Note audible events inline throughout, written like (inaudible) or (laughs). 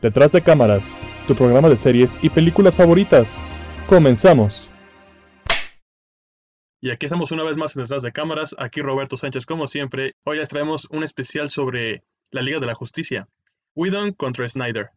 Detrás de cámaras, tu programa de series y películas favoritas. Comenzamos. Y aquí estamos una vez más en Detrás de cámaras. Aquí Roberto Sánchez, como siempre. Hoy les traemos un especial sobre la Liga de la Justicia. Whedon contra Snyder.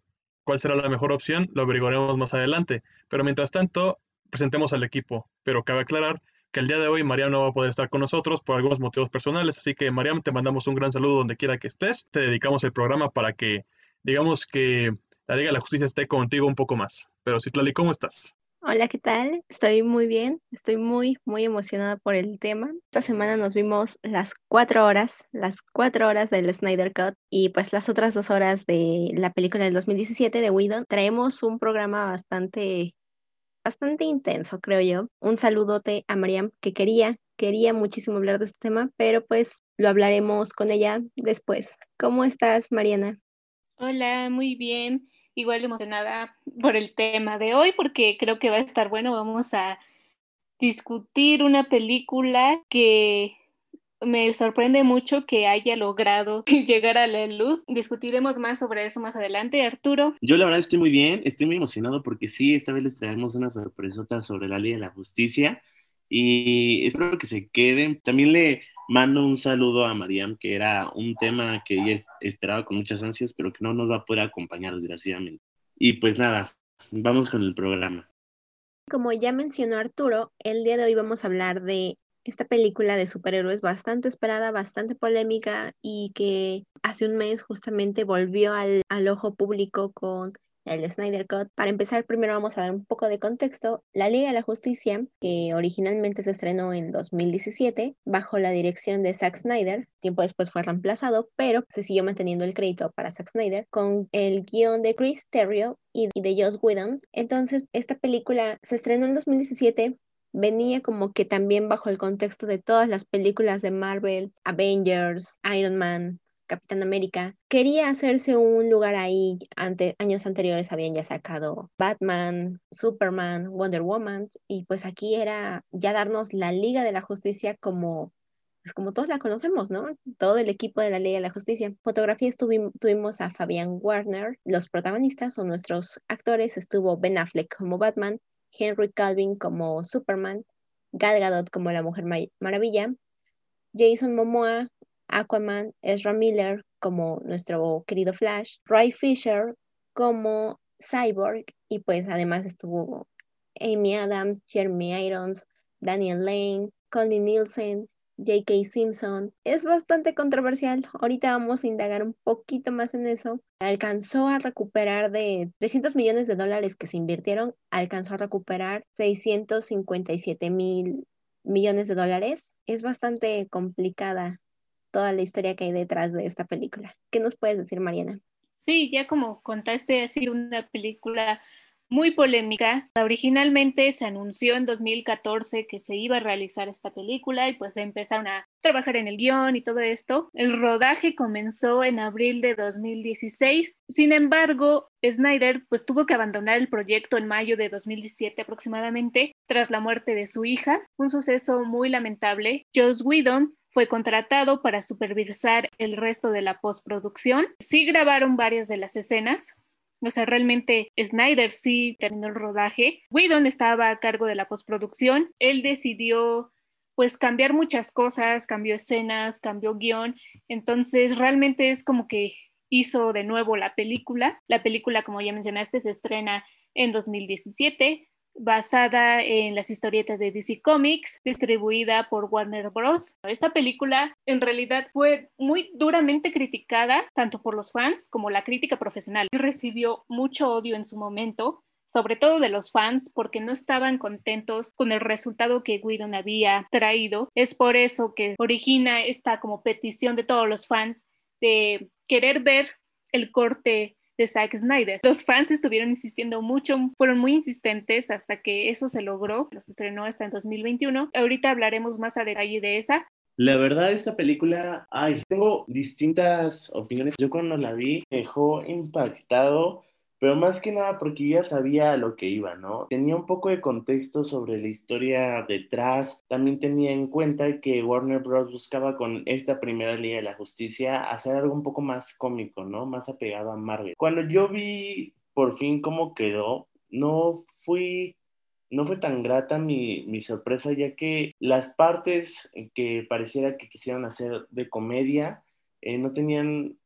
¿Cuál será la mejor opción? Lo averiguaremos más adelante. Pero mientras tanto, presentemos al equipo. Pero cabe aclarar que el día de hoy Mariam no va a poder estar con nosotros por algunos motivos personales. Así que Mariam, te mandamos un gran saludo donde quiera que estés. Te dedicamos el programa para que digamos que la Liga de la Justicia esté contigo un poco más. Pero Citlali, ¿cómo estás? Hola, ¿qué tal? Estoy muy bien, estoy muy, muy emocionada por el tema. Esta semana nos vimos las cuatro horas, las cuatro horas del Snyder Cut y pues las otras dos horas de la película del 2017 de Whedon. Traemos un programa bastante, bastante intenso, creo yo. Un saludote a Mariam, que quería, quería muchísimo hablar de este tema, pero pues lo hablaremos con ella después. ¿Cómo estás, Mariana? Hola, muy bien. Igual emocionada por el tema de hoy porque creo que va a estar bueno. Vamos a discutir una película que me sorprende mucho que haya logrado (laughs) llegar a la luz. Discutiremos más sobre eso más adelante. Arturo. Yo la verdad estoy muy bien, estoy muy emocionado porque sí, esta vez les traemos una sorpresota sobre la ley de la justicia y espero que se queden. También le mando un saludo a Mariam, que era un tema que ella esperaba con muchas ansias, pero que no nos va a poder acompañar desgraciadamente. Y pues nada, vamos con el programa. Como ya mencionó Arturo, el día de hoy vamos a hablar de esta película de superhéroes bastante esperada, bastante polémica y que hace un mes justamente volvió al, al ojo público con el Snyder Cut. Para empezar, primero vamos a dar un poco de contexto. La Liga de la Justicia, que originalmente se estrenó en 2017 bajo la dirección de Zack Snyder, tiempo después fue reemplazado, pero se siguió manteniendo el crédito para Zack Snyder con el guion de Chris Terrio y de Joss Whedon. Entonces, esta película se estrenó en 2017 venía como que también bajo el contexto de todas las películas de Marvel, Avengers, Iron Man, Capitán América, quería hacerse un lugar ahí. Ante, años anteriores habían ya sacado Batman, Superman, Wonder Woman, y pues aquí era ya darnos la Liga de la Justicia como pues como todos la conocemos, ¿no? Todo el equipo de la Liga de la Justicia. Fotografías tuvimos a Fabián Warner, los protagonistas o nuestros actores estuvo Ben Affleck como Batman, Henry Calvin como Superman, Gal Gadot como la Mujer Maravilla, Jason Momoa Aquaman, Ezra Miller como nuestro querido Flash, Ray Fisher como Cyborg y pues además estuvo Amy Adams, Jeremy Irons, Daniel Lane, Colin Nielsen, J.K. Simpson. Es bastante controversial. Ahorita vamos a indagar un poquito más en eso. Alcanzó a recuperar de 300 millones de dólares que se invirtieron, alcanzó a recuperar 657 mil millones de dólares. Es bastante complicada toda la historia que hay detrás de esta película. ¿Qué nos puedes decir, Mariana? Sí, ya como contaste, ha sido una película muy polémica. Originalmente se anunció en 2014 que se iba a realizar esta película y pues empezaron a trabajar en el guion y todo esto. El rodaje comenzó en abril de 2016. Sin embargo, Snyder pues tuvo que abandonar el proyecto en mayo de 2017 aproximadamente tras la muerte de su hija. Un suceso muy lamentable. Joss Whedon fue contratado para supervisar el resto de la postproducción. Sí grabaron varias de las escenas, o sea, realmente Snyder sí terminó el rodaje. Whedon estaba a cargo de la postproducción. Él decidió pues cambiar muchas cosas, cambió escenas, cambió guion. Entonces realmente es como que hizo de nuevo la película. La película, como ya mencionaste, se estrena en 2017 basada en las historietas de DC Comics, distribuida por Warner Bros. Esta película en realidad fue muy duramente criticada tanto por los fans como la crítica profesional. Recibió mucho odio en su momento, sobre todo de los fans, porque no estaban contentos con el resultado que Whedon había traído. Es por eso que origina esta como petición de todos los fans de querer ver el corte de Zack Snyder. Los fans estuvieron insistiendo mucho, fueron muy insistentes hasta que eso se logró. Los estrenó hasta en 2021. Ahorita hablaremos más a detalle de esa. La verdad, esta película, ay, tengo distintas opiniones. Yo cuando la vi me dejó impactado pero más que nada porque ya sabía a lo que iba, ¿no? Tenía un poco de contexto sobre la historia detrás, también tenía en cuenta que Warner Bros. buscaba con esta primera Liga de la Justicia hacer algo un poco más cómico, ¿no? Más apegado a Marvel. Cuando yo vi por fin cómo quedó, no fui no fue tan grata mi, mi, sorpresa, ya que las partes que pareciera que quisieran hacer de comedia eh, no tenían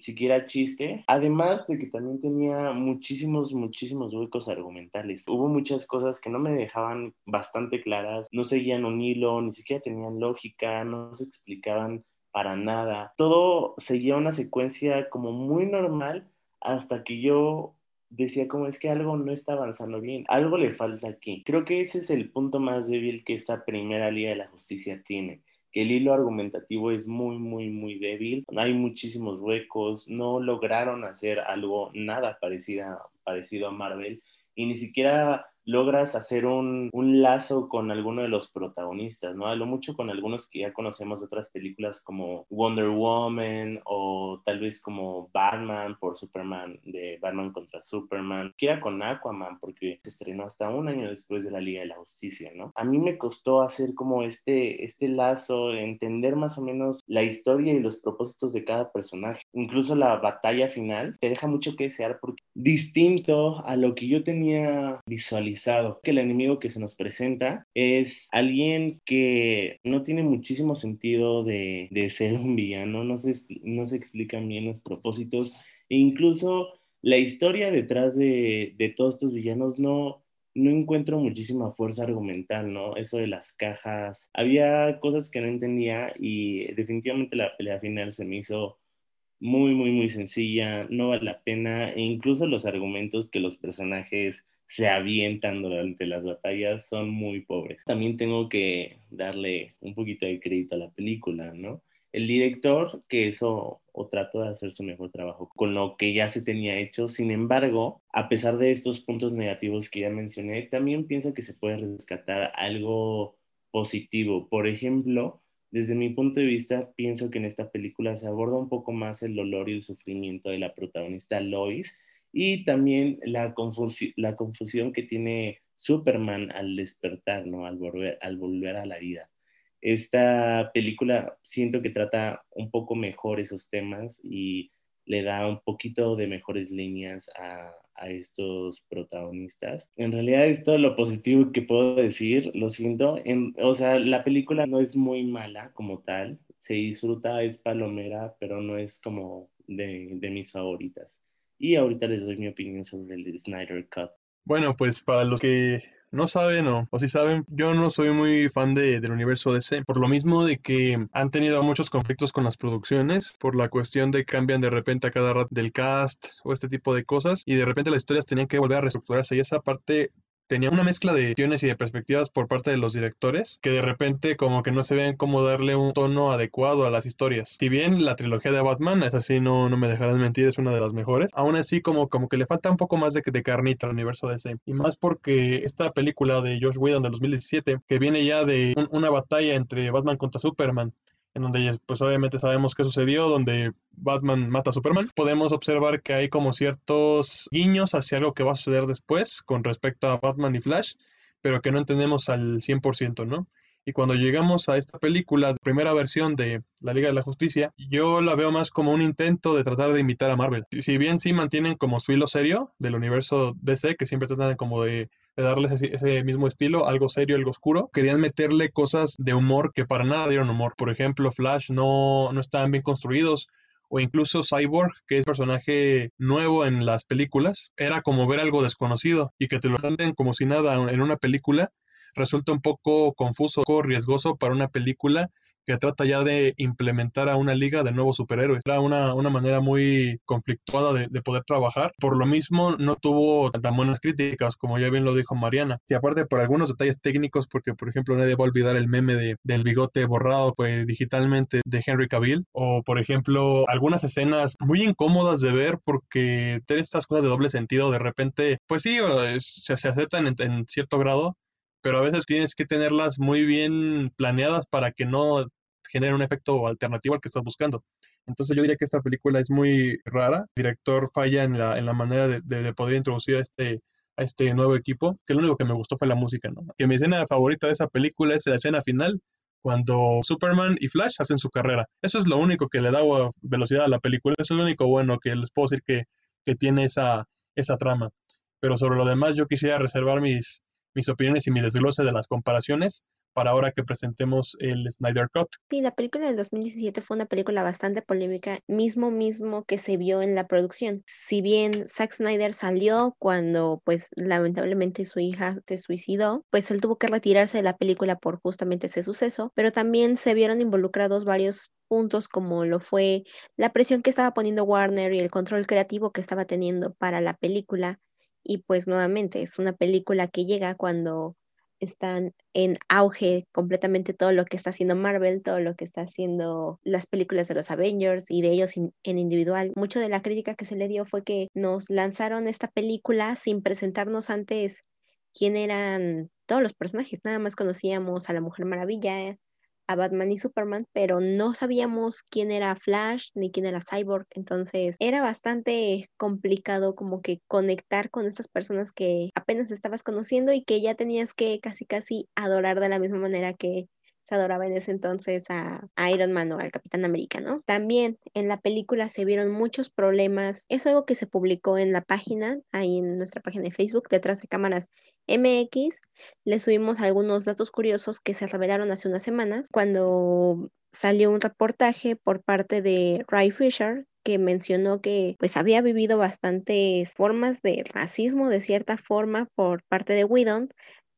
siquiera chiste, además de que también tenía muchísimos, muchísimos huecos argumentales. Hubo muchas cosas que no me dejaban bastante claras, no seguían un hilo, ni siquiera tenían lógica, no se explicaban para nada. Todo seguía una secuencia como muy normal hasta que yo decía como es que algo no está avanzando bien, algo le falta aquí. Creo que ese es el punto más débil que esta primera Liga de la Justicia tiene el hilo argumentativo es muy, muy, muy débil. Hay muchísimos huecos. No lograron hacer algo nada parecido, parecido a Marvel y ni siquiera logras hacer un, un, lazo con alguno de los protagonistas, ¿no? Hablo mucho con algunos que ya conocemos de otras películas como Wonder Woman o tal vez como Batman por Superman, de Batman contra Superman, que con Aquaman porque se estrenó hasta un año después de la Liga de la Justicia, ¿no? A mí me costó hacer como este, este lazo, entender más o menos la historia y los propósitos de cada personaje. Incluso la batalla final te deja mucho que desear porque distinto a lo que yo tenía visualizado que el enemigo que se nos presenta es alguien que no tiene muchísimo sentido de, de ser un villano, no se, no se explican bien los propósitos e incluso la historia detrás de, de todos estos villanos no, no encuentro muchísima fuerza argumental, ¿no? Eso de las cajas. Había cosas que no entendía y definitivamente la pelea final se me hizo muy, muy, muy sencilla, no vale la pena e incluso los argumentos que los personajes se avientan durante las batallas son muy pobres. También tengo que darle un poquito de crédito a la película, ¿no? El director, que eso o trató de hacer su mejor trabajo con lo que ya se tenía hecho. Sin embargo, a pesar de estos puntos negativos que ya mencioné, también pienso que se puede rescatar algo positivo. Por ejemplo, desde mi punto de vista, pienso que en esta película se aborda un poco más el dolor y el sufrimiento de la protagonista Lois y también la, confusión que tiene Superman al despertar, ¿no? Al volver, al volver a la vida. Esta película siento que trata un poco mejor esos temas y le da un poquito de mejores líneas a, a estos protagonistas. En realidad es todo lo positivo que puedo decir, lo siento. En, o sea, la película no es muy mala como tal, se disfruta, es palomera, pero no es como de, de mis favoritas. Y ahorita les doy mi opinión sobre el Snyder Cut. Bueno, pues para los que no saben o, o si saben, yo no soy muy fan de, del universo DC, por lo mismo de que han tenido muchos conflictos con las producciones, por la cuestión de que cambian de repente a cada rato del cast o este tipo de cosas, y de repente las historias tenían que volver a reestructurarse, y esa parte tenía una mezcla de visiones y de perspectivas por parte de los directores que de repente como que no se ven cómo darle un tono adecuado a las historias. Si bien la trilogía de Batman es así, no, no me dejarás mentir, es una de las mejores, aún así como, como que le falta un poco más de, de carnita al universo DC. Y más porque esta película de Josh Whedon de 2017, que viene ya de una batalla entre Batman contra Superman, en donde pues obviamente sabemos qué sucedió, donde Batman mata a Superman, podemos observar que hay como ciertos guiños hacia algo que va a suceder después con respecto a Batman y Flash, pero que no entendemos al 100%, ¿no? Y cuando llegamos a esta película, primera versión de la Liga de la Justicia, yo la veo más como un intento de tratar de imitar a Marvel. Si bien sí mantienen como su hilo serio del universo DC, que siempre tratan como de de darles ese, mismo estilo, algo serio, algo oscuro. Querían meterle cosas de humor que para nada dieron humor. Por ejemplo, Flash no, no estaban bien construidos o incluso Cyborg, que es personaje nuevo en las películas, era como ver algo desconocido y que te lo canten como si nada en una película resulta un poco confuso, un poco riesgoso para una película que trata ya de implementar a una liga de nuevos superhéroes. Era una, una manera muy conflictuada de, de, poder trabajar. Por lo mismo, no tuvo tan buenas críticas, como ya bien lo dijo Mariana. Y aparte por algunos detalles técnicos, porque por ejemplo nadie va a olvidar el meme de, del bigote borrado pues, digitalmente de Henry Cavill, o por ejemplo algunas escenas muy incómodas de ver porque tener estas cosas de doble sentido de repente, pues sí, se, se aceptan en cierto grado, pero a veces tienes que tenerlas muy bien planeadas para que no genere un efecto alternativo al que estás buscando. Entonces yo diría que esta película es muy rara. El director falla en la, manera de, de, poder introducir a este, a este nuevo equipo, que lo único que me gustó fue la música, ¿no? Que mi escena favorita de esa película es la escena final, cuando Superman y Flash hacen su carrera. Eso es lo único que le da velocidad a la película, eso es lo único bueno que les puedo decir que, tiene esa, esa trama. Pero sobre lo demás yo quisiera reservar mis, mis opiniones y mi desglose de las comparaciones para ahora que presentemos el Snyder Cut. Sí, la película del 2017 fue una película bastante polémica, mismo mismo que se vio en la producción. Si bien Zack Snyder salió cuando pues lamentablemente su hija se suicidó, pues él tuvo que retirarse de la película por justamente ese suceso, pero también se vieron involucrados varios puntos como lo fue la presión que estaba poniendo Warner y el control creativo que estaba teniendo para la película. Y pues nuevamente es una película que llega cuando están en auge completamente todo lo que está haciendo Marvel, todo lo que está haciendo las películas de los Avengers y de ellos en individual. Mucho de la crítica que se le dio fue que nos lanzaron esta película sin presentarnos antes quién eran todos los personajes, nada más conocíamos a la Mujer Maravilla, a Batman y Superman, pero no sabíamos quién era Flash ni quién era Cyborg, entonces era bastante complicado como que conectar con estas personas que apenas estabas conociendo y que ya tenías que casi casi adorar de la misma manera que se adoraba en ese entonces a, Iron Man o al Capitán América, ¿no? También en la película se vieron muchos problemas. Es algo que se publicó en la página, ahí en nuestra página de Facebook, detrás de cámaras MX. Le subimos algunos datos curiosos que se revelaron hace unas semanas cuando salió un reportaje por parte de Ray Fisher que mencionó que pues había vivido bastantes formas de racismo de cierta forma por parte de Whedon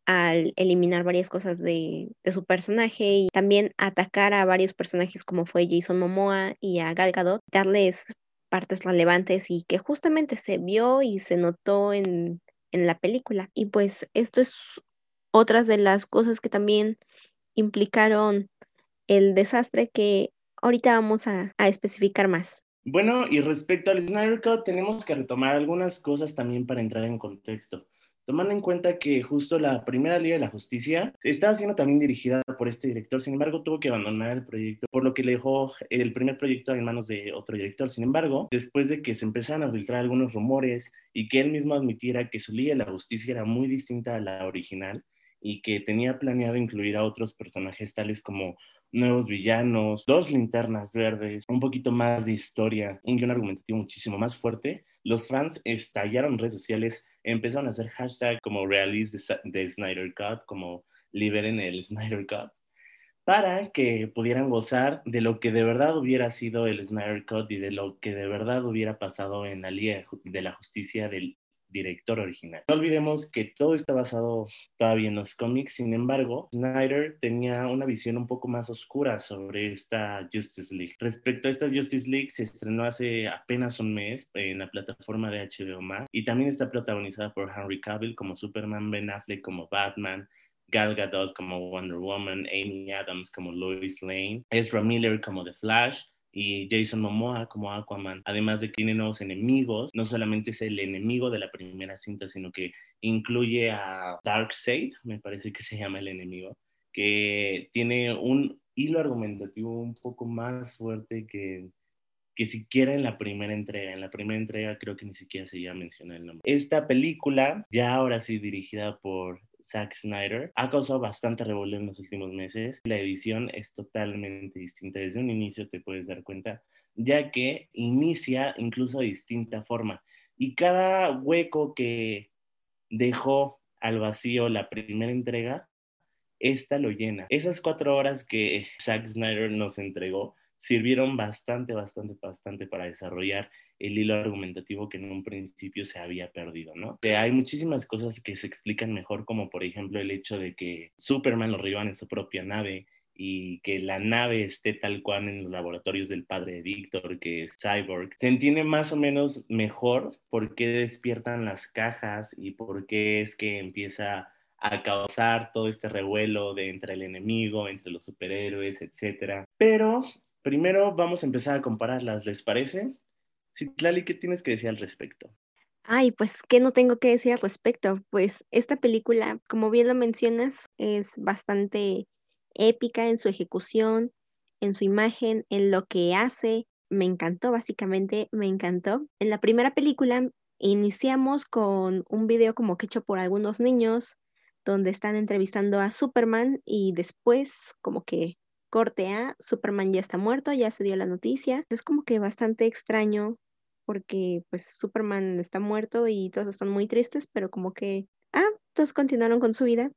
al eliminar varias cosas de, su personaje y también atacar a varios personajes como fue Jason Momoa y a Gal Gadot, darles partes relevantes y que justamente se vio y se notó en, en la película. Y pues esto es otras de las cosas que también implicaron el desastre que ahorita vamos a, a especificar más. Bueno, y respecto al Snyder Cut, tenemos que retomar algunas cosas también para entrar en contexto tomando en cuenta que justo la primera Liga de la Justicia estaba siendo también dirigida por este director, sin embargo tuvo que abandonar el proyecto, por lo que le dejó el primer proyecto en manos de otro director. Sin embargo, después de que se empezaran a filtrar algunos rumores y que él mismo admitiera que su Liga de la Justicia era muy distinta a la original y que tenía planeado incluir a otros personajes tales como nuevos villanos, dos linternas verdes, un poquito más de historia, un guion argumentativo muchísimo más fuerte, los fans estallaron en redes sociales empezaron a hacer hashtag como release de, Snyder Cut, como liberen el (laughs) Snyder Cut, para que pudieran gozar de lo que de verdad hubiera sido el Snyder Cut y de lo que de verdad hubiera pasado en la Liga de la Justicia del director original. No olvidemos que todo está basado todavía en los cómics, sin embargo, Snyder tenía una visión un poco más oscura sobre esta Justice League. Respecto a esta Justice League, se estrenó hace apenas un mes en la plataforma de HBO Max y también está protagonizada por Henry Cavill como Superman, Ben Affleck como Batman, Gal Gadot como Wonder Woman, Amy Adams como Lois Lane, Ezra Miller como The Flash, y Jason Momoa como Aquaman, además de que tiene nuevos enemigos, no solamente es el enemigo de la primera cinta, sino que incluye a Darkseid, me parece que se llama el enemigo, que tiene un hilo argumentativo un poco más fuerte que, que siquiera en la primera entrega. En la primera entrega creo que ni siquiera se ya menciona el nombre. Esta película, ya ahora sí dirigida por Zack Snyder, ha causado bastante revuelo en los últimos meses. La edición es totalmente distinta. Desde un inicio te puedes dar cuenta, ya que inicia incluso de distinta forma. Y cada hueco que dejó al vacío la primera entrega, esta lo llena. Esas cuatro horas que Zack Snyder nos entregó sirvieron bastante, bastante, bastante para desarrollar el hilo argumentativo que en un principio se había perdido, ¿no? hay muchísimas cosas que se explican mejor, como por ejemplo el hecho de que Superman lo revivan en su propia nave y que la nave esté tal cual en los laboratorios del padre de Víctor, que es Cyborg. Se entiende más o menos mejor por qué despiertan las cajas y por qué es que empieza a causar todo este revuelo de entre el enemigo, entre los superhéroes, etc. Pero primero vamos a empezar a compararlas, ¿les parece? Citlali, ¿qué tienes que decir al respecto? Ay, pues, ¿qué no tengo que decir al respecto? Pues esta película, como bien lo mencionas, es bastante épica en su ejecución, en su imagen, en lo que hace, me encantó, básicamente me encantó. En la primera película iniciamos con un video como que hecho por algunos niños donde están entrevistando a Superman y después como que corte a Superman ya está muerto, ya se dio la noticia. Es como que bastante extraño porque pues Superman está muerto y todos están muy tristes, pero como que, ah, todos continuaron con su vida.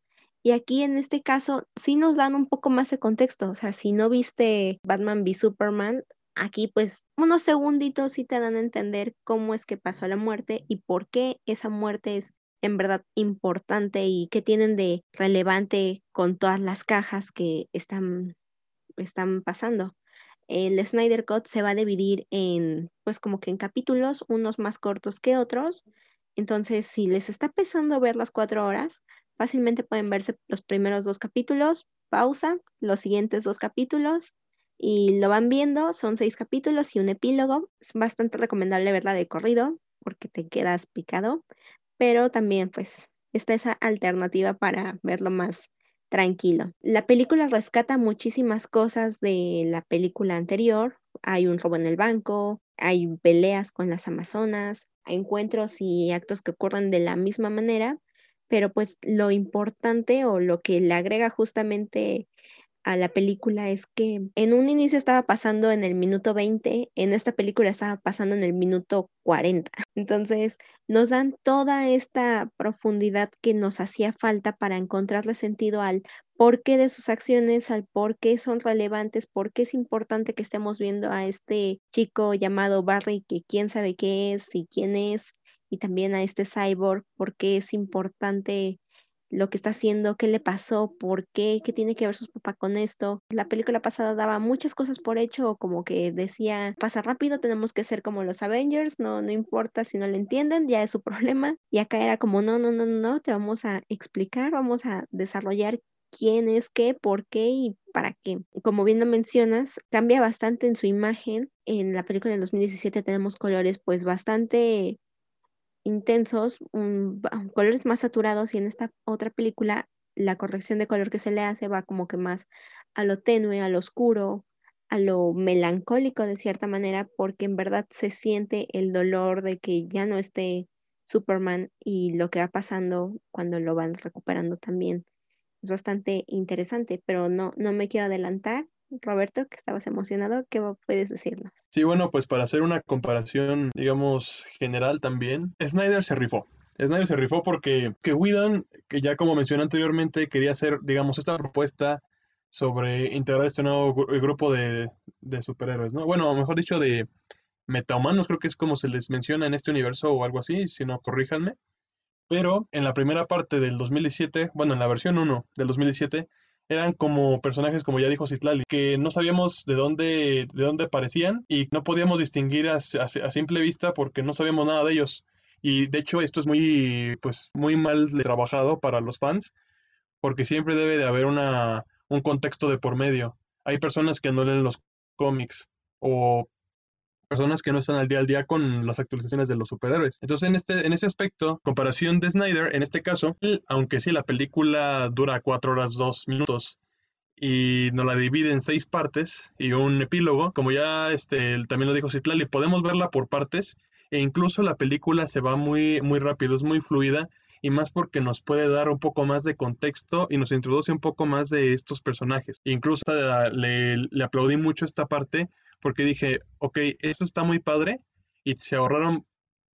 Y aquí en este caso sí nos dan un poco más de contexto, o sea, si no viste Batman v Superman, aquí pues unos segunditos sí te dan a entender cómo es que pasó la muerte y por qué esa muerte es en verdad importante y qué tienen de relevante con todas las cajas que están, están pasando. El Snyder Cut se va a dividir en, pues como que en capítulos, unos más cortos que otros. Entonces, si les está pesando ver las cuatro horas, fácilmente pueden verse los primeros dos capítulos, pausa, los siguientes dos capítulos y lo van viendo, son seis capítulos y un epílogo. Es bastante recomendable verla de corrido porque te quedas picado, pero también pues está esa alternativa para verlo más tranquilo. La película rescata muchísimas cosas de la película anterior. Hay un robo en el banco, hay peleas con las amazonas, encuentros y actos que ocurren de la misma manera, pero pues lo importante o lo que le agrega justamente a la película es que en un inicio estaba pasando en el minuto 20, en esta película estaba pasando en el minuto 40. (laughs) Entonces nos dan toda esta profundidad que nos hacía falta para encontrarle sentido al por qué de sus acciones, al por qué son relevantes, por qué es importante que estemos viendo a este chico llamado Barry, que quién sabe qué es y quién es, y también a este cyborg, por qué es importante lo que está haciendo, qué le pasó, por qué, qué tiene que ver su papá con esto. La película pasada daba muchas cosas por hecho, como que decía, pasa rápido, tenemos que ser como los Avengers, no, no importa si no lo entienden, ya es su (laughs) problema. Y acá era como, no, no, no, no, te vamos a explicar, vamos a desarrollar quién es qué, por qué y para qué. Como bien lo mencionas, cambia bastante en su imagen. En la película del 2017 tenemos colores pues bastante intensos, colores más saturados y en esta otra película la corrección de color que se le hace va como que más a lo tenue, a lo oscuro, a lo melancólico de cierta manera, porque en verdad se siente el dolor de que ya no esté Superman y lo que va pasando cuando lo van recuperando también. Es bastante interesante, pero no, no me quiero adelantar. Roberto, que estabas emocionado, ¿qué puedes decirnos? Sí, bueno, pues para hacer una comparación, digamos, general también, Snyder se rifó. Snyder se rifó porque que Whedon, que ya como mencioné anteriormente, quería hacer, digamos, esta propuesta sobre integrar este nuevo grupo de, de superhéroes, ¿no? Bueno, mejor dicho, de metahumanos, creo que es como se les menciona en este universo o algo así, si no, corríjanme. Pero en la primera parte del 2017, bueno, en la versión 1 del 2017, eran como personajes, como ya dijo Citlali, que no sabíamos de dónde, de dónde aparecían y no podíamos distinguir a, simple vista porque no sabíamos nada de ellos. Y de hecho esto es muy, pues, muy mal trabajado para los fans porque siempre debe de haber una, un contexto de por medio. Hay personas que no leen los cómics o personas que no están al día al día con las actualizaciones de los superhéroes. Entonces, en este, en ese aspecto, comparación de Snyder, en este caso, aunque sí la película dura cuatro horas dos minutos y nos la divide en seis partes y un epílogo, como ya este, también lo dijo Citlali, podemos verla por partes e incluso la película se va muy, muy rápido, es muy fluida y más porque nos puede dar un poco más de contexto y nos introduce un poco más de estos personajes. Incluso le, le aplaudí mucho esta parte porque dije, ok, esto está muy padre y se ahorraron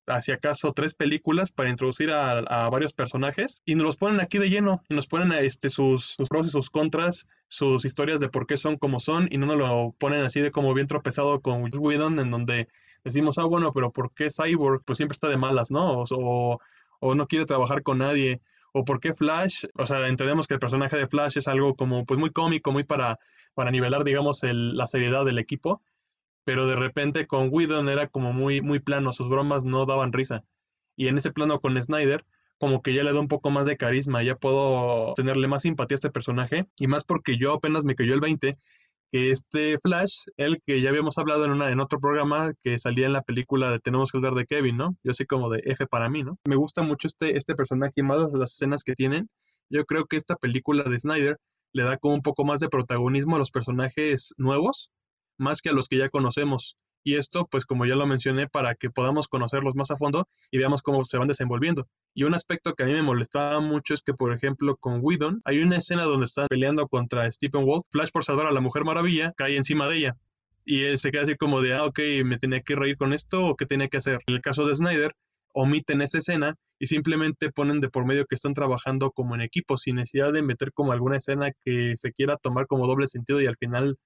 hacia acaso tres películas para introducir a, varios personajes y nos los ponen aquí de lleno y nos ponen este, sus, sus pros y sus contras, sus historias de por qué son como son y no nos lo ponen así de como bien tropezado con Whedon en donde decimos, ah, bueno, pero ¿por qué Cyborg? Pues siempre está de malas, ¿no? O, o no quiere trabajar con nadie. O por qué Flash, o sea, entendemos que el personaje de Flash es algo como pues muy cómico, muy para, para nivelar, digamos, el, la seriedad del equipo pero de repente con Whedon era como muy, muy plano, sus bromas no daban risa. Y en ese plano con Snyder, como que ya le da un poco más de carisma, ya puedo tenerle más simpatía a este personaje, y más porque yo apenas me cayó el 20, que este Flash, el que ya habíamos hablado en, una, en otro programa que salía en la película de Tenemos que hablar de Kevin, ¿no? Yo soy como de F para mí, ¿no? Me gusta mucho este, este personaje y más las escenas que tienen. Yo creo que esta película de Snyder le da como un poco más de protagonismo a los personajes nuevos más que a los que ya conocemos. Y esto, pues como ya lo mencioné, para que podamos conocerlos más a fondo y veamos cómo se van desenvolviendo. Y un aspecto que a mí me molestaba mucho es que, por ejemplo, con Whedon hay una escena donde están peleando contra Stephen Wolf. Flash por salvar a la Mujer Maravilla cae encima de ella. Y él se queda así como de, ah, ok, me tenía que reír con esto o qué tenía que hacer. En el caso de Snyder, omiten esa escena y simplemente ponen de por medio que están trabajando como en equipo, sin necesidad de meter como alguna escena que se quiera tomar como doble sentido y al final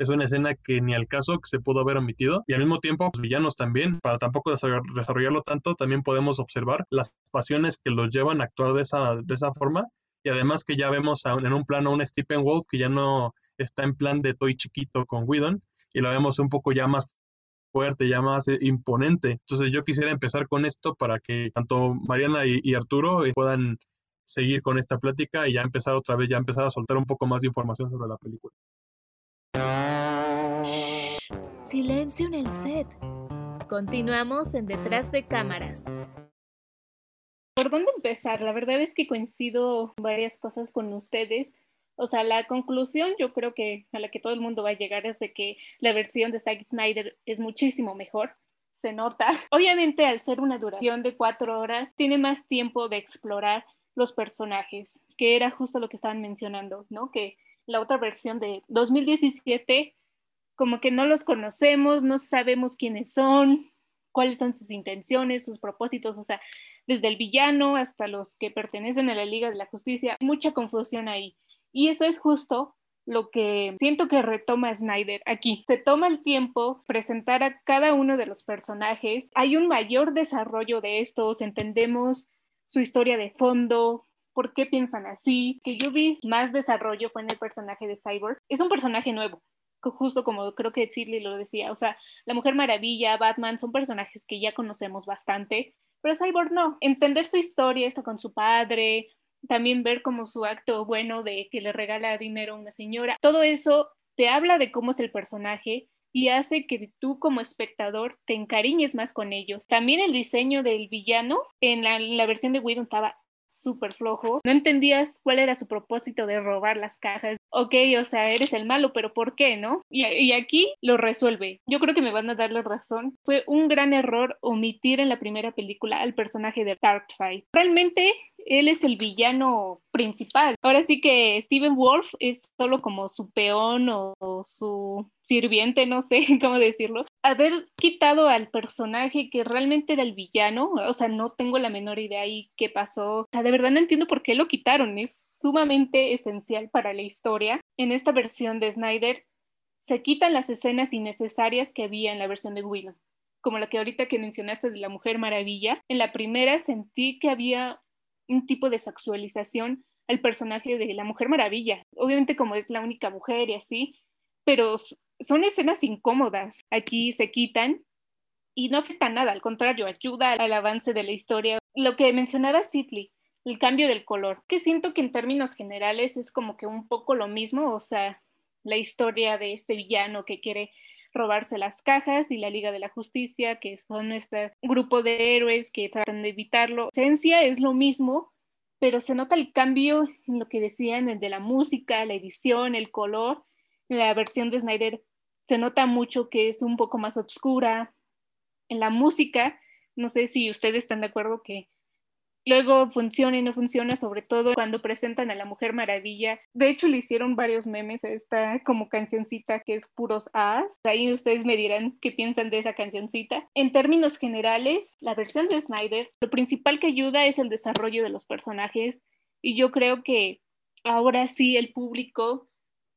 es una escena que ni al caso se pudo haber omitido y al mismo tiempo los villanos también para tampoco desarrollarlo tanto también podemos observar las pasiones que los llevan a actuar de esa de esa forma y además que ya vemos en un plano un Stephen Wolf que ya no está en plan de toy chiquito con Whedon y lo vemos un poco ya más fuerte, ya más eh, imponente. Entonces yo quisiera empezar con esto para que tanto Mariana y, y Arturo eh, puedan seguir con esta plática y ya empezar otra vez, ya empezar a soltar un poco más de información sobre la película. Silencio en el set. Continuamos en Detrás de Cámaras. ¿Por dónde empezar? La verdad es que coincido varias cosas con ustedes. O sea, la conclusión yo creo que a la que todo el mundo va a llegar es de que la versión de Zack Snyder es muchísimo mejor. Se nota. Obviamente, al ser una duración de cuatro horas, tiene más tiempo de explorar los personajes, que era justo lo que estaban mencionando, ¿no? Que la otra versión de 2017 como que no los conocemos, no sabemos quiénes son, cuáles son sus intenciones, sus propósitos, o sea, desde el villano hasta los que pertenecen a la Liga de la Justicia, mucha confusión ahí. Y eso es justo lo que siento que retoma Snyder aquí. Se toma el tiempo presentar a cada uno de los personajes, hay un mayor desarrollo de estos, entendemos su historia de fondo, por qué piensan así, que yo vi más desarrollo fue en el personaje de Cyborg. Es un personaje nuevo, justo como creo que Sidley lo decía, o sea, la Mujer Maravilla, Batman son personajes que ya conocemos bastante, pero Cyborg no. Entender su historia, esto con su padre, también ver como su acto bueno de que le regala dinero a una señora, todo eso te habla de cómo es el personaje y hace que tú como espectador te encariñes más con ellos. También el diseño del villano en la, la versión de Whedon estaba súper flojo. No entendías cuál era su propósito de robar las cajas. Ok, o sea, eres el malo, pero ¿por qué, no? Y, y, aquí lo resuelve. Yo creo que me van a dar la razón. Fue un gran error omitir en la primera película al personaje de Darkseid. Realmente él es el villano principal. Ahora sí que Steven Wolf es solo como su peón o, su sirviente, no sé (laughs) cómo decirlo. Haber quitado al personaje que realmente era el villano, o sea, no tengo la menor idea ahí qué pasó. O sea, de verdad no entiendo por qué lo quitaron. Es sumamente esencial para la historia. En esta versión de Snyder se quitan las escenas innecesarias que había en la versión de Whedon como la que ahorita que mencionaste de la Mujer Maravilla. En la primera sentí que había un tipo de sexualización al personaje de la Mujer Maravilla. Obviamente como es la única mujer y así, pero son escenas incómodas. Aquí se quitan y no afecta nada, al contrario, ayuda al avance de la historia. Lo que mencionaba Sidley, el cambio del color, que siento que en términos generales es como que un poco lo mismo, o sea, la historia de este villano que quiere robarse las cajas y la Liga de la Justicia, que son nuestro grupo de héroes que tratan de evitarlo. La esencia es lo mismo, pero se nota el cambio en lo que decían, el de la música, la edición, el color. En la versión de Snyder se nota mucho que es un poco más oscura. En la música, no sé si ustedes están de acuerdo que luego funciona y no funciona, sobre todo cuando presentan a la Mujer Maravilla. De hecho, le hicieron varios memes a esta como cancioncita que es puros as. Ahí ustedes me dirán qué piensan de esa cancioncita. En términos generales, la versión de Snyder, lo principal que ayuda es el desarrollo de los personajes y yo creo que ahora sí el público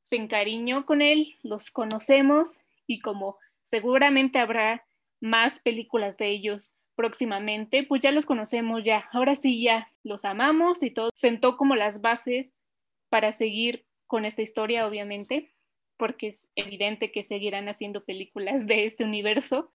se encariñó con él, los conocemos y como seguramente habrá más películas de ellos próximamente, pues ya los conocemos ya, ahora sí ya los amamos y todo. Sentó como las bases para seguir con esta historia, obviamente, porque es evidente que seguirán haciendo películas de este universo.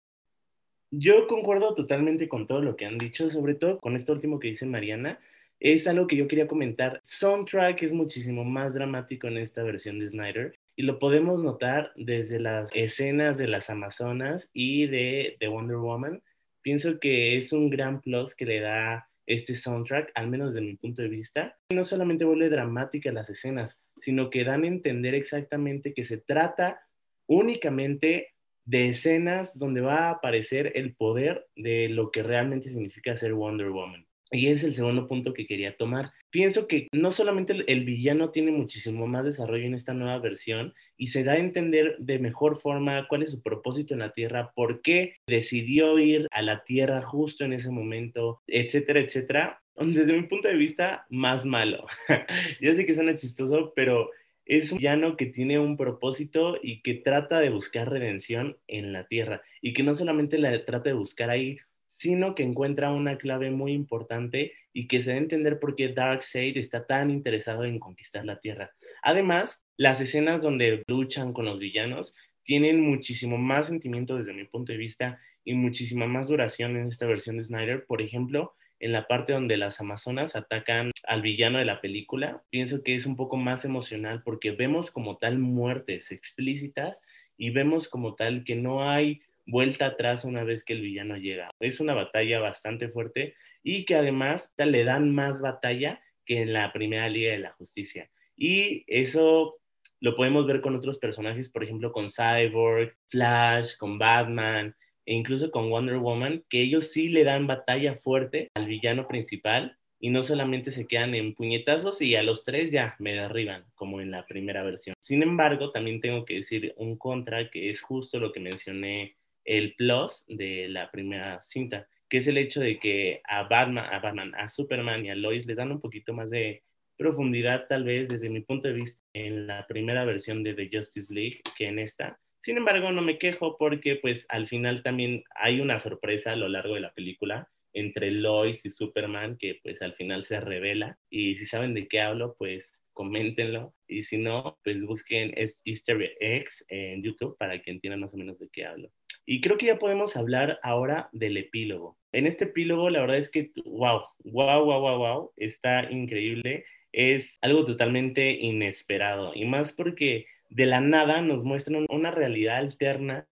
Yo concuerdo totalmente con todo lo que han dicho, sobre todo con esto último que dice Mariana. Es algo que yo quería comentar. Soundtrack es muchísimo más dramático en esta versión de Snyder y lo podemos notar desde las escenas de las Amazonas y de, de Wonder Woman pienso que es un gran plus que le da este soundtrack, al menos de mi punto de vista. No solamente vuelve dramática las escenas, sino que dan a entender exactamente que se trata únicamente de escenas donde va a aparecer el poder de lo que realmente significa ser Wonder Woman. Y es el segundo punto que quería tomar. Pienso que no solamente el, villano tiene muchísimo más desarrollo en esta nueva versión y se da a entender de mejor forma cuál es su propósito en la Tierra, por qué decidió ir a la Tierra justo en ese momento, etcétera, etcétera. (laughs) Desde mi punto de vista, más malo. (laughs) ya sé que suena chistoso, pero es un villano que tiene un propósito y que trata de buscar redención en la Tierra y que no solamente la trata de buscar ahí sino que encuentra una clave muy importante y que se da a entender por qué Darkseid está tan interesado en conquistar la Tierra. Además, las escenas donde luchan con los villanos tienen muchísimo más sentimiento desde mi punto de vista y muchísima más duración en esta versión de Snyder. Por ejemplo, en la parte donde las Amazonas atacan al villano de la película, pienso que es un poco más emocional porque vemos como tal muertes explícitas y vemos como tal que no hay vuelta atrás una vez que el villano llega. Es una batalla bastante fuerte y que además le dan más batalla que en la primera Liga de la Justicia. Y eso lo podemos ver con otros personajes, por ejemplo, con Cyborg, Flash, con Batman e incluso con Wonder Woman, que ellos sí le dan batalla fuerte al villano principal y no solamente se quedan en puñetazos y a los tres ya me derriban, como en la primera versión. Sin embargo, también tengo que decir un contra, que es justo lo que mencioné el plus de la primera cinta, que es el hecho de que a Batman, a Superman y a Lois les dan un poquito más de profundidad, tal vez desde mi punto de vista, en la primera versión de The Justice League que en esta. Sin embargo, no me quejo porque pues al final también hay una sorpresa a lo largo de la película entre Lois y Superman que pues al final se revela y si saben de qué hablo pues coméntenlo y si no pues busquen Easter eggs en YouTube para que entiendan más o menos de qué hablo. Y creo que ya podemos hablar ahora del epílogo. En este epílogo, la verdad es que, wow, wow, wow, wow, wow, está increíble. Es algo totalmente inesperado. Y más porque de la nada nos muestran una realidad alterna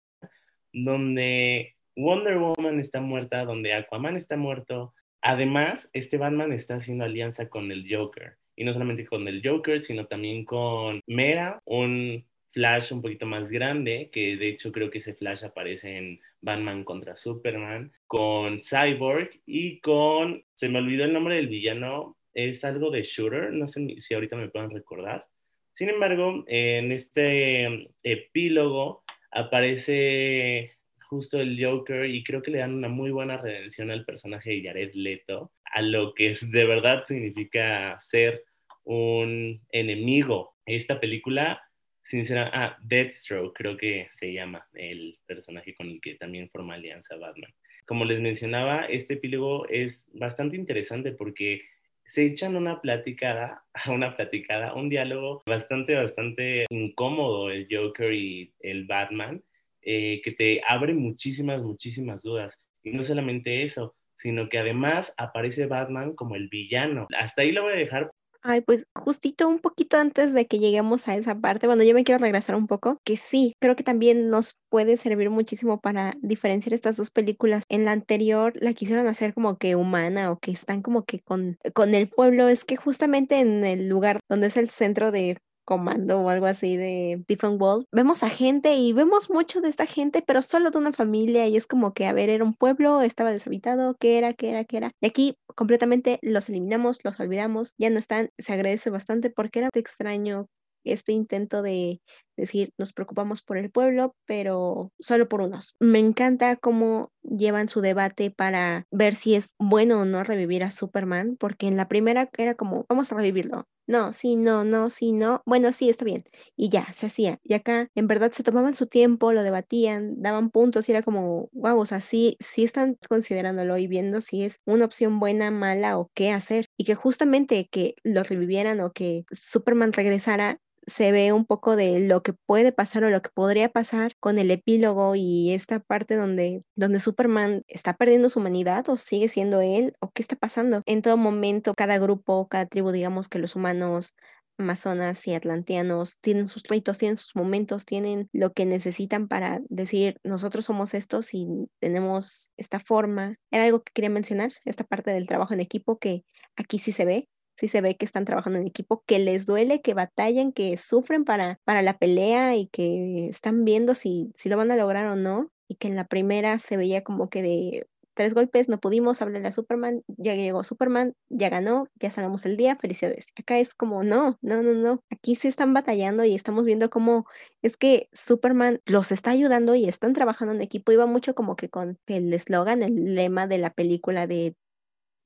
donde Wonder Woman está muerta, donde Aquaman está muerto. Además, este Batman está haciendo alianza con el Joker. Y no solamente con el Joker, sino también con Mera, un Flash un poquito más grande, que de hecho creo que ese Flash aparece en Batman contra Superman, con Cyborg y con, se me olvidó el nombre del villano, es algo de Shooter, no sé si ahorita me pueden recordar. Sin embargo, en este epílogo aparece justo el Joker y creo que le dan una muy buena redención al personaje de Jared Leto, a lo que es, de verdad significa ser un enemigo. Esta película Sinceramente, ah, Deathstroke creo que se llama el personaje con el que también forma alianza Batman. Como les mencionaba, este epílogo es bastante interesante porque se echan una platicada, (laughs) una platicada, un diálogo bastante, bastante incómodo el Joker y el Batman, eh, que te abre muchísimas, muchísimas dudas. Y no solamente eso, sino que además aparece Batman como el villano. Hasta ahí lo voy a dejar Ay, pues justito un poquito antes de que lleguemos a esa parte, bueno, yo me quiero regresar un poco, que sí, creo que también nos puede servir muchísimo para diferenciar estas dos películas. En la anterior la quisieron hacer como que humana o que están como que con, con el pueblo, es que justamente en el lugar donde es el centro de comando o algo así de Stephen Wall, vemos a gente y vemos mucho de esta gente, pero solo de una familia y es como que, a ver, era un pueblo, estaba deshabitado, ¿qué era, qué era, qué era? Y aquí completamente los eliminamos, los olvidamos, ya no están, se agradece bastante porque era extraño este intento de decir, nos preocupamos por el pueblo, pero solo por unos. Me encanta cómo llevan su debate para ver si es bueno o no revivir a Superman, porque en la primera era como, vamos a revivirlo. No, sí, no, no, sí, no. Bueno, sí, está bien. Y ya, se hacía. Y acá, en verdad, se tomaban su tiempo, lo debatían, daban puntos y era como, wow, o sea, sí, sí están considerándolo y viendo si es una opción buena, mala o qué hacer. Y que justamente que lo revivieran o que Superman regresara se ve un poco de lo que puede pasar o lo que podría pasar con el epílogo y esta parte donde, donde Superman está perdiendo su humanidad o sigue siendo él o qué está pasando. En todo momento, cada grupo, cada tribu, digamos que los humanos amazonas y atlanteanos tienen sus ritos, tienen sus momentos, tienen lo que necesitan para decir nosotros somos estos y tenemos esta forma. Era algo que quería mencionar, esta parte del trabajo en equipo que aquí sí se ve sí se ve que están trabajando en equipo, que les duele, que batallan, que sufren para, para la pelea y que están viendo si, si lo van a lograr o no. Y que en la primera se veía como que de tres golpes, no pudimos hablarle a Superman, ya llegó Superman, ya ganó, ya salvamos el día, felicidades. Acá es como, no, no, no, no, aquí se están batallando y estamos viendo cómo es que Superman los está ayudando y están trabajando en equipo. Iba mucho como que con el eslogan, el lema de la película de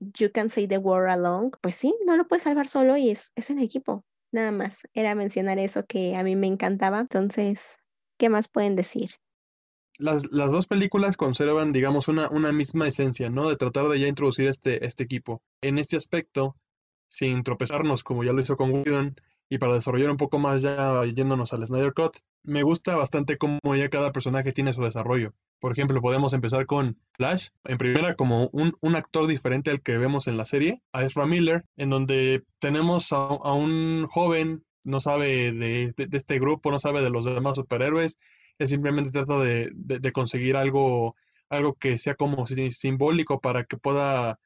You can say the word along, pues sí, no lo puedes salvar solo y es, es en equipo. Nada más, era mencionar eso que a mí me encantaba. Entonces, ¿qué más pueden decir? Las, las dos películas conservan, digamos, una, una misma esencia, ¿no? De tratar de ya introducir este, este equipo. En este aspecto, sin tropezarnos como ya lo hizo con Whedon, y para desarrollar un poco más ya yéndonos al Snyder Cut, me gusta bastante cómo ya cada personaje tiene su desarrollo. Por ejemplo, podemos empezar con Flash, en primera como un, un actor diferente al que vemos en la serie, a Ezra Miller, en donde tenemos a, a un joven, no sabe de, de, de, este grupo, no sabe de los demás superhéroes, él simplemente trata de, de conseguir algo, algo que sea como simbólico para que pueda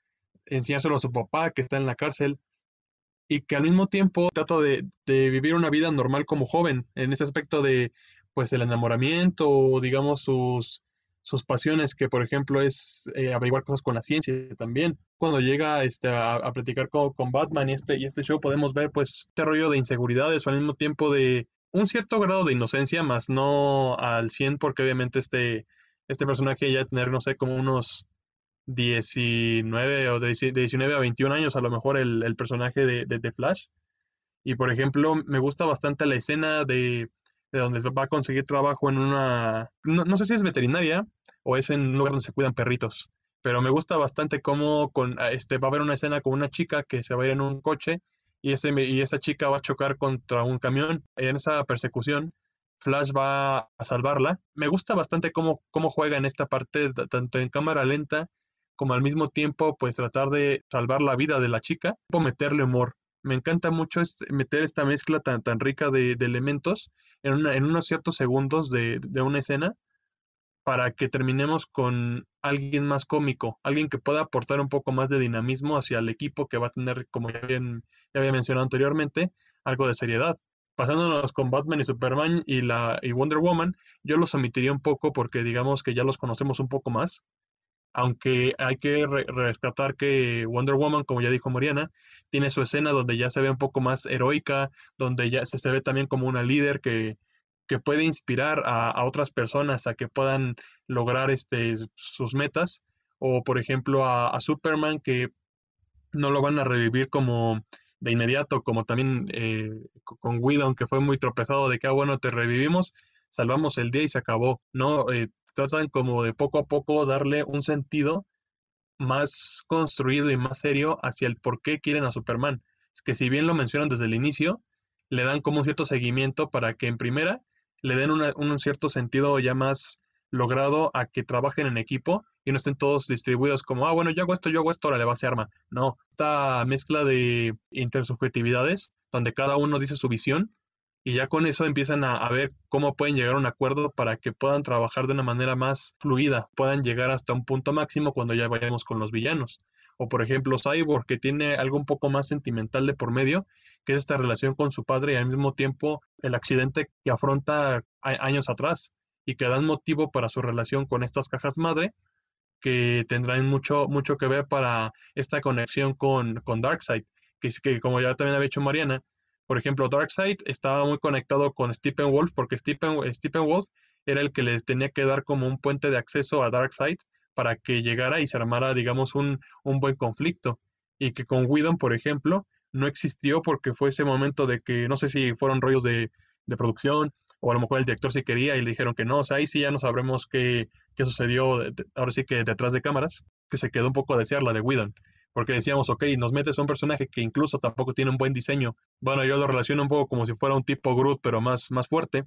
enseñárselo a su papá que está en la cárcel y que al mismo tiempo trata de, de, vivir una vida normal como joven, en ese aspecto de pues el enamoramiento o digamos sus, sus pasiones, que por ejemplo es eh, averiguar cosas con la ciencia también. Cuando llega este, a, a platicar con, con, Batman y este, y este show podemos ver pues este rollo de inseguridades o al mismo tiempo de un cierto grado de inocencia, más no al 100 porque obviamente este, este personaje ya tener, no sé, como unos 19 o de 19 a 21 años, a lo mejor el, el personaje de, de, Flash. Y por ejemplo, me gusta bastante la escena de, de donde va a conseguir trabajo en una, no, no, sé si es veterinaria o es en un lugar donde se cuidan perritos, pero me gusta bastante cómo con, este, va a haber una escena con una chica que se va a ir en un coche y, ese, y esa chica va a chocar contra un camión. En esa persecución, Flash va a salvarla. Me gusta bastante cómo, cómo juega en esta parte, tanto en cámara lenta como al mismo tiempo pues tratar de salvar la vida de la chica o meterle humor. Me encanta mucho meter esta mezcla tan, tan rica de, elementos en, en, unos ciertos segundos de, de, una escena para que terminemos con alguien más cómico, alguien que pueda aportar un poco más de dinamismo hacia el equipo que va a tener, como ya, ya había mencionado anteriormente, algo de seriedad. Pasándonos con Batman y Superman y, la, y Wonder Woman, yo los omitiría un poco porque digamos que ya los conocemos un poco más aunque hay que re rescatar que Wonder Woman, como ya dijo Mariana, tiene su escena donde ya se ve un poco más heroica, donde ya se, se ve también como una líder que, que puede inspirar a, otras personas a que puedan lograr este, sus metas, o por ejemplo a, Superman que no lo van a revivir como de inmediato, como también eh, con Widow, que fue muy tropezado de que, ah, bueno, te revivimos, salvamos el día y se acabó, ¿no? Eh, tratan como de poco a poco darle un sentido más construido y más serio hacia el por qué quieren a Superman. Es que si bien lo mencionan desde el inicio, le dan como un cierto seguimiento para que en primera le den una, un cierto sentido ya más logrado a que trabajen en equipo y no estén todos distribuidos como, ah, bueno, yo hago esto, yo hago esto, ahora le va a hacer arma. No, esta mezcla de intersubjetividades, donde cada uno dice su visión y ya con eso empiezan a, ver cómo pueden llegar a un acuerdo para que puedan trabajar de una manera más fluida, puedan llegar hasta un punto máximo cuando ya vayamos con los villanos. O por ejemplo Cyborg, que tiene algo un poco más sentimental de por medio, que es esta relación con su padre y al mismo tiempo el accidente que afronta años atrás y que dan motivo para su relación con estas cajas madre, que tendrán mucho, mucho que ver para esta conexión con, con Darkseid, que, que como ya también había dicho Mariana, por ejemplo, Darkseid estaba muy conectado con Stephen Wolf porque Stephen, Stephen Wolf era el que les tenía que dar como un puente de acceso a Darkseid para que llegara y se armara, digamos, un, un buen conflicto. Y que con Whedon, por ejemplo, no existió porque fue ese momento de que no sé si fueron rollos de, de producción o a lo mejor el director sí quería y le dijeron que no. O sea, ahí sí ya no sabremos qué, qué sucedió, ahora sí que detrás de cámaras, que se quedó un poco a desear la de Whedon porque decíamos, ok, nos metes a un personaje que incluso tampoco tiene un buen diseño. Bueno, yo lo relaciono un poco como si fuera un tipo Groot, pero más, más fuerte,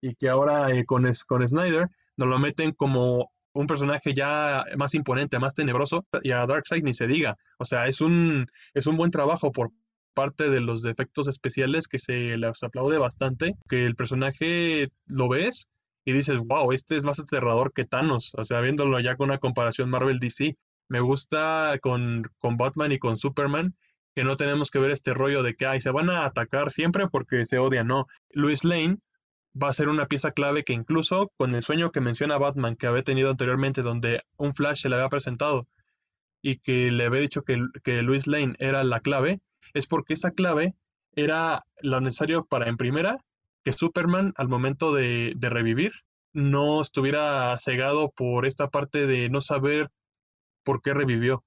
y que ahora eh, con, con Snyder nos lo meten como un personaje ya más imponente, más tenebroso, y a Darkseid ni se diga. O sea, es un, es un buen trabajo por parte de los defectos especiales que se les aplaude bastante, que el personaje lo ves y dices, wow, este es más aterrador que Thanos, o sea, viéndolo ya con una comparación Marvel DC, me gusta con, con Batman y con Superman que no tenemos que ver este rollo de que ay, se van a atacar siempre porque se odian, no. Luis Lane va a ser una pieza clave que incluso con el sueño que menciona Batman que había tenido anteriormente, donde un Flash se le había presentado y que le había dicho que, que Luis Lane era la clave, es porque esa clave era lo necesario para, en primera, que Superman al momento de, de revivir no estuviera cegado por esta parte de no saber por qué revivió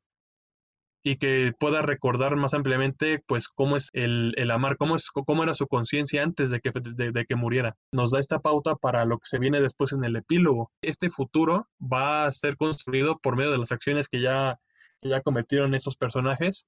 y que pueda recordar más ampliamente pues cómo es el, el amar, cómo, es, cómo era su conciencia antes de que, de, que muriera. Nos da esta pauta para lo que se viene después en el epílogo. Este futuro va a ser construido por medio de las acciones que ya, ya cometieron estos personajes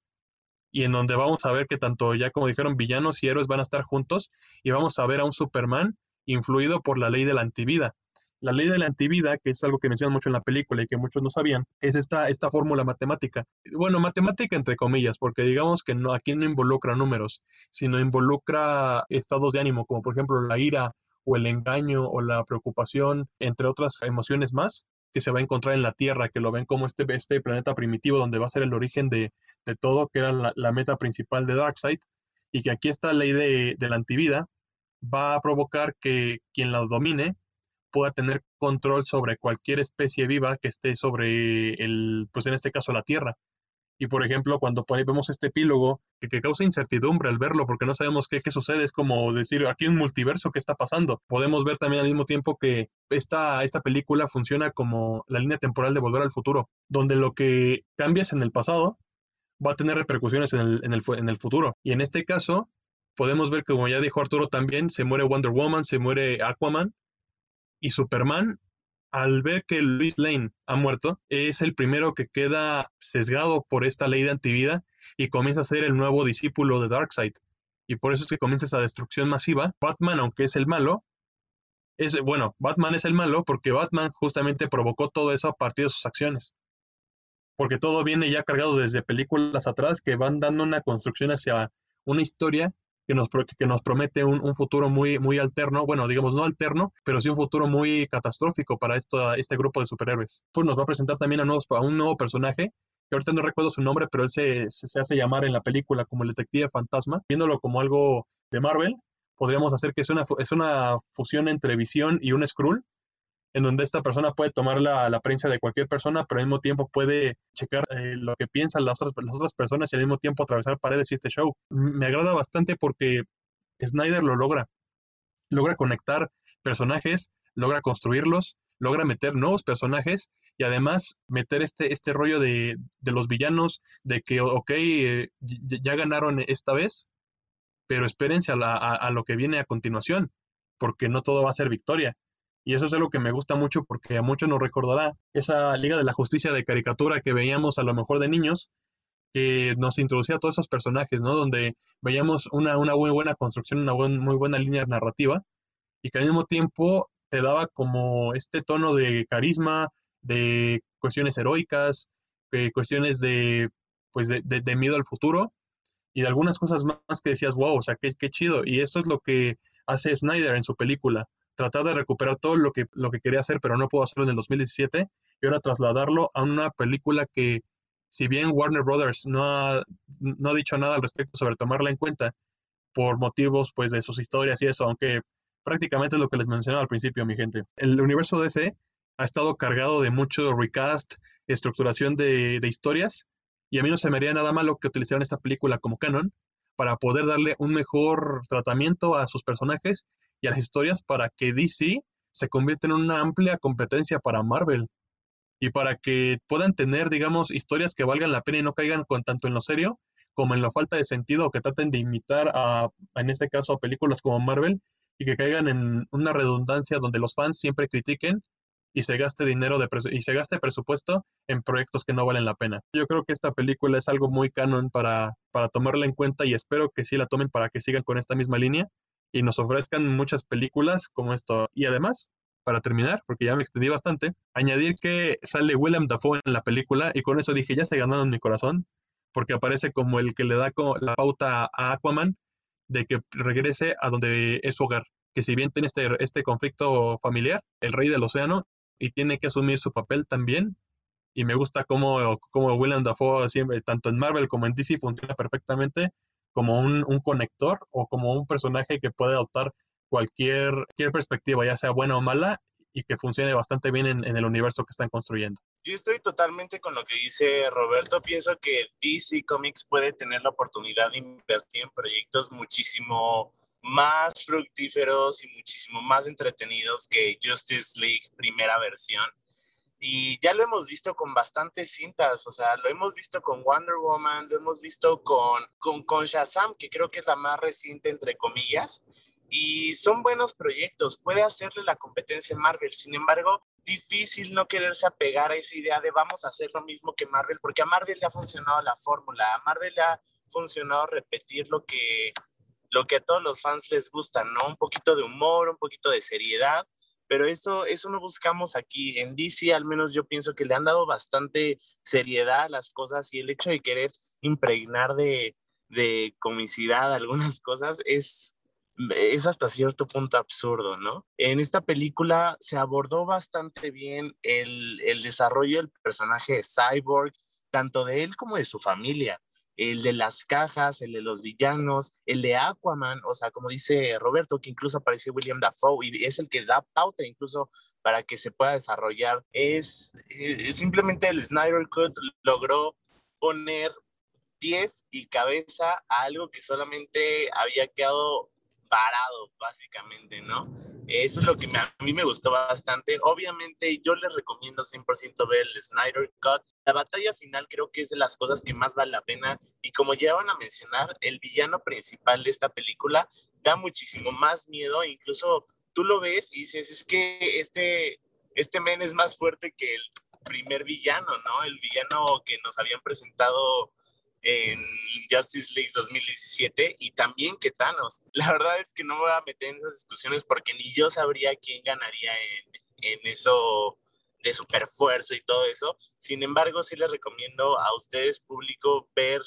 y en donde vamos a ver que tanto ya como dijeron villanos y héroes van a estar juntos y vamos a ver a un Superman influido por la ley de la antivida. La ley de la antivida, que es algo que mencionan mucho en la película y que muchos no sabían, es esta, esta fórmula matemática. Bueno, matemática entre comillas, porque digamos que no, aquí no involucra números, sino involucra estados de ánimo, como por ejemplo la ira o el engaño o la preocupación, entre otras emociones más, que se va a encontrar en la Tierra, que lo ven como este, este planeta primitivo donde va a ser el origen de, todo, que era la, meta principal de Darkseid, y que aquí esta ley de, de la antivida va a provocar que quien la domine pueda tener control sobre cualquier especie viva que esté sobre el, pues en este caso la Tierra. Y por ejemplo, cuando vemos este epílogo, que, causa incertidumbre al verlo, porque no sabemos qué, qué, sucede, es como decir, aquí un multiverso, ¿qué está pasando? Podemos ver también al mismo tiempo que esta, esta película funciona como la línea temporal de Volver al Futuro, donde lo que cambias en el pasado va a tener repercusiones en el, en el, en el futuro. Y en este caso, podemos ver que, como ya dijo Arturo también, se muere Wonder Woman, se muere Aquaman, y Superman, al ver que Luis Lane ha muerto, es el primero que queda sesgado por esta ley de antivida y comienza a ser el nuevo discípulo de Darkseid. Y por eso es que comienza esa destrucción masiva. Batman, aunque es el malo, es, bueno, Batman es el malo porque Batman justamente provocó todo eso a partir de sus acciones. Porque todo viene ya cargado desde películas atrás que van dando una construcción hacia una historia que nos, que nos promete un, futuro muy, muy alterno, bueno, digamos no alterno, pero sí un futuro muy catastrófico para esto, este grupo de superhéroes. Pues nos va a presentar también a, nuevos, a un nuevo personaje, que ahorita no recuerdo su nombre, pero él se, se, hace llamar en la película como el detective fantasma, viéndolo como algo de Marvel, podríamos hacer que es una, es una fusión entre visión y un Skrull, en donde esta persona puede tomar la, la prensa de cualquier persona, pero al mismo tiempo puede checar eh, lo que piensan las otras, las otras personas y al mismo tiempo atravesar paredes y este show. Me agrada bastante porque Snyder lo logra. Logra conectar personajes, logra construirlos, logra meter nuevos personajes y además meter este, este rollo de, de los villanos, de que, ok, eh, ya ganaron esta vez, pero espérense a, a lo que viene a continuación, porque no todo va a ser victoria y eso es algo que me gusta mucho porque a muchos nos recordará esa Liga de la Justicia de caricatura que veíamos a lo mejor de niños, que nos introducía a todos esos personajes, ¿no? Donde veíamos una, una muy buena construcción, una muy buena línea narrativa, y que al mismo tiempo te daba como este tono de carisma, de cuestiones heroicas, de cuestiones de, pues de, de, miedo al futuro, y de algunas cosas más que decías, wow, o sea, qué, qué chido. Y esto es lo que hace Snyder en su película tratar de recuperar todo lo que, lo que quería hacer, pero no pudo hacerlo en el 2017, y ahora trasladarlo a una película que, si bien Warner Brothers no ha, no ha dicho nada al respecto sobre tomarla en cuenta, por motivos pues de sus historias y eso, aunque prácticamente es lo que les mencionaba al principio, mi gente. El universo DC ha estado cargado de mucho recast, estructuración de, de historias, y a mí no se me haría nada malo que utilizaran esta película como canon para poder darle un mejor tratamiento a sus personajes y a las historias para que DC se convierta en una amplia competencia para Marvel y para que puedan tener, digamos, historias que valgan la pena y no caigan con tanto en lo serio como en la falta de sentido o que traten de imitar a, en este caso, a películas como Marvel y que caigan en una redundancia donde los fans siempre critiquen y se gaste dinero y se gaste presupuesto en proyectos que no valen la pena. Yo creo que esta película es algo muy canon para, para tomarla en cuenta y espero que sí la tomen para que sigan con esta misma línea y nos ofrezcan muchas películas como esto. Y además, para terminar, porque ya me extendí bastante, añadir que sale William Dafoe en la película y con eso dije, ya se ganaron mi corazón, porque aparece como el que le da la pauta a Aquaman de que regrese a donde es su hogar, que si bien tiene este, este conflicto familiar, el rey del océano, y tiene que asumir su papel también y me gusta cómo, cómo William Dafoe siempre, tanto en Marvel como en DC, funciona perfectamente como un, un conector o como un personaje que puede adoptar cualquier, cualquier perspectiva, ya sea buena o mala, y que funcione bastante bien en, en, el universo que están construyendo. Yo estoy totalmente con lo que dice Roberto. Pienso que DC Comics puede tener la oportunidad de invertir en proyectos muchísimo más fructíferos y muchísimo más entretenidos que Justice League primera versión. Y ya lo hemos visto con bastantes cintas, o sea, lo hemos visto con Wonder Woman, lo hemos visto con, con, con Shazam, que creo que es la más reciente, entre comillas, y son buenos proyectos, puede hacerle la competencia a Marvel, sin embargo, difícil no quererse apegar a esa idea de vamos a hacer lo mismo que Marvel, porque a Marvel le ha funcionado la fórmula, a Marvel le ha funcionado repetir lo que, lo que a todos los fans les gusta, ¿no? Un poquito de humor, un poquito de seriedad, pero eso, eso no buscamos aquí. En DC al menos yo pienso que le han dado bastante seriedad a las cosas y el hecho de querer impregnar de, de comicidad algunas cosas es, es hasta cierto punto absurdo, ¿no? En esta película se abordó bastante bien el, el desarrollo del personaje de Cyborg, tanto de él como de su familia el de las cajas, el de los villanos, el de Aquaman, o sea, como dice Roberto, que incluso aparece William Dafoe y es el que da pauta incluso para que se pueda desarrollar. Es, es simplemente el Snyder Cut logró poner pies y cabeza a algo que solamente había quedado parado, básicamente, ¿no? Eso es lo que a mí me gustó bastante. Obviamente, yo les recomiendo 100% ver el Snyder Cut. La batalla final creo que es de las cosas que más vale la pena. Y como ya van a mencionar, el villano principal de esta película da muchísimo más miedo. Incluso tú lo ves y dices, es que este, este men es más fuerte que el primer villano, ¿no? El villano que nos habían presentado en Justice League 2017 y también que Thanos. (laughs) La verdad es que no me voy a meter en esas discusiones porque ni yo sabría quién ganaría en, en eso de superfuerza y todo eso. Sin embargo, sí les recomiendo a ustedes, público, ver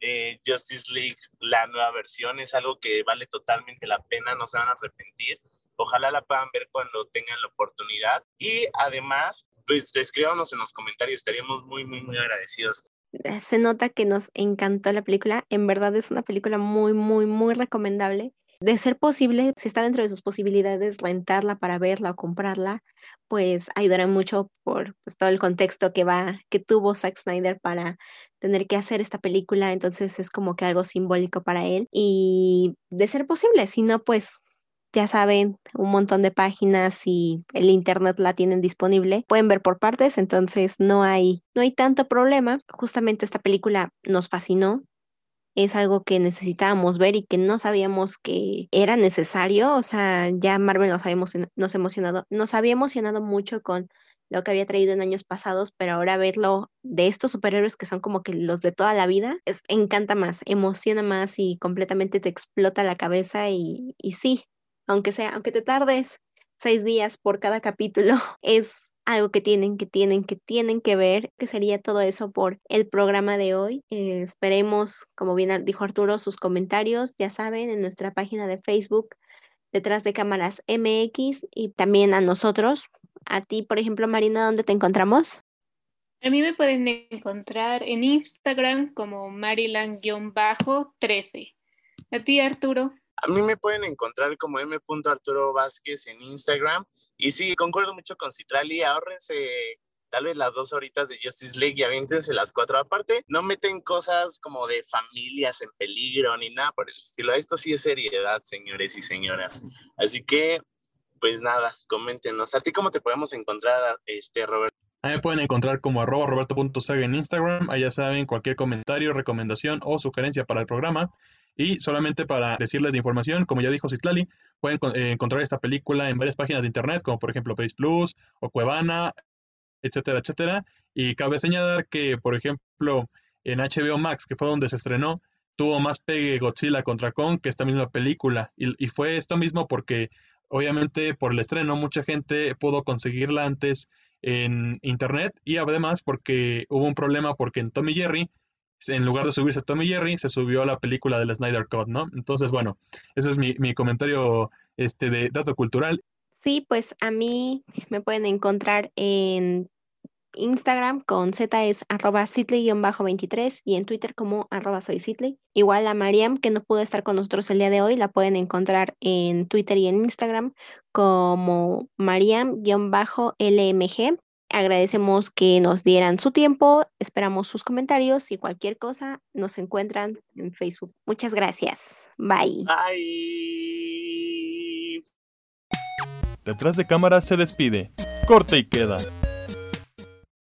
eh, Justice League, la nueva versión. Es algo que vale totalmente la pena, no se van a arrepentir. Ojalá la puedan ver cuando tengan la oportunidad. Y además, pues escríbanos en los comentarios, estaríamos muy, muy, muy agradecidos. Eh, se nota que nos encantó la película. En verdad es una película muy, muy, muy recomendable. De ser posible, si está dentro de sus posibilidades, rentarla para verla o comprarla, pues ayudará mucho por pues, todo el contexto que va, que tuvo Zack Snyder para tener que hacer esta película. Entonces es como que algo simbólico para él. Y de ser posible, si no, pues ya saben, un montón de páginas y el internet la tienen disponible, pueden ver por partes, entonces no hay, no hay tanto problema. Justamente esta película nos fascinó. Es algo que necesitábamos ver y que no sabíamos que era necesario. O sea, ya Marvel nos, habíamos, nos, emocionado, nos había emocionado mucho con lo que había traído en años pasados, pero ahora verlo de estos superhéroes que son como que los de toda la vida, encanta más, emociona más y completamente te explota la cabeza y sí, aunque sea, aunque te tardes seis días por cada capítulo, (laughs) es algo que tienen, que tienen, que tienen que ver, que sería todo eso por el programa de hoy. Eh, esperemos, como bien dijo Arturo, sus comentarios, ya saben, en nuestra página de Facebook, detrás de cámaras MX y también a nosotros. A ti, por ejemplo, Marina, ¿dónde te encontramos? A mí me pueden encontrar en Instagram como Marilan-13. A ti, Arturo. A mí me pueden encontrar como m. Arturo Vázquez en Instagram. Y sí, concuerdo mucho con Citrali. Ahórrense tal vez las dos horitas de Justice League y avíntense las cuatro. Aparte, no meten cosas como de familias en peligro ni nada por el estilo. Esto sí es seriedad, señores y señoras. Así que, pues nada, coméntenos. ¿A ti cómo te podemos encontrar, este Roberto? Ahí me pueden encontrar como arroba roberto.saga en Instagram. Allá saben cualquier comentario, recomendación o sugerencia para el programa. Y solamente para decirles de información, como ya dijo Citlali, pueden eh, encontrar esta película en varias páginas de internet, como por ejemplo Pace Plus o Cuevana, etcétera, etcétera. Y cabe señalar que, por ejemplo, en HBO Max, que fue donde se estrenó, tuvo más pegue Godzilla contra Kong que esta misma película. Y, y fue esto mismo porque, obviamente, por el estreno, mucha gente pudo conseguirla antes en internet y además porque hubo un problema porque en Tommy Jerry en lugar de subirse a Tommy Jerry, se subió a la película del Snyder Cut, ¿no? Entonces, bueno, ese es mi, mi comentario este, de dato cultural. Sí, pues a mí me pueden encontrar en Instagram con Z es arroba Sitley-23 y en Twitter como arroba soy Sitley. Igual a Mariam, que no pudo estar con nosotros el día de hoy, la pueden encontrar en Twitter y en Instagram como Mariam-LMG. Agradecemos que nos dieran su tiempo, esperamos sus comentarios y cualquier cosa nos encuentran en Facebook. Muchas gracias. Bye. Bye. Detrás de cámara se despide. Corte y queda.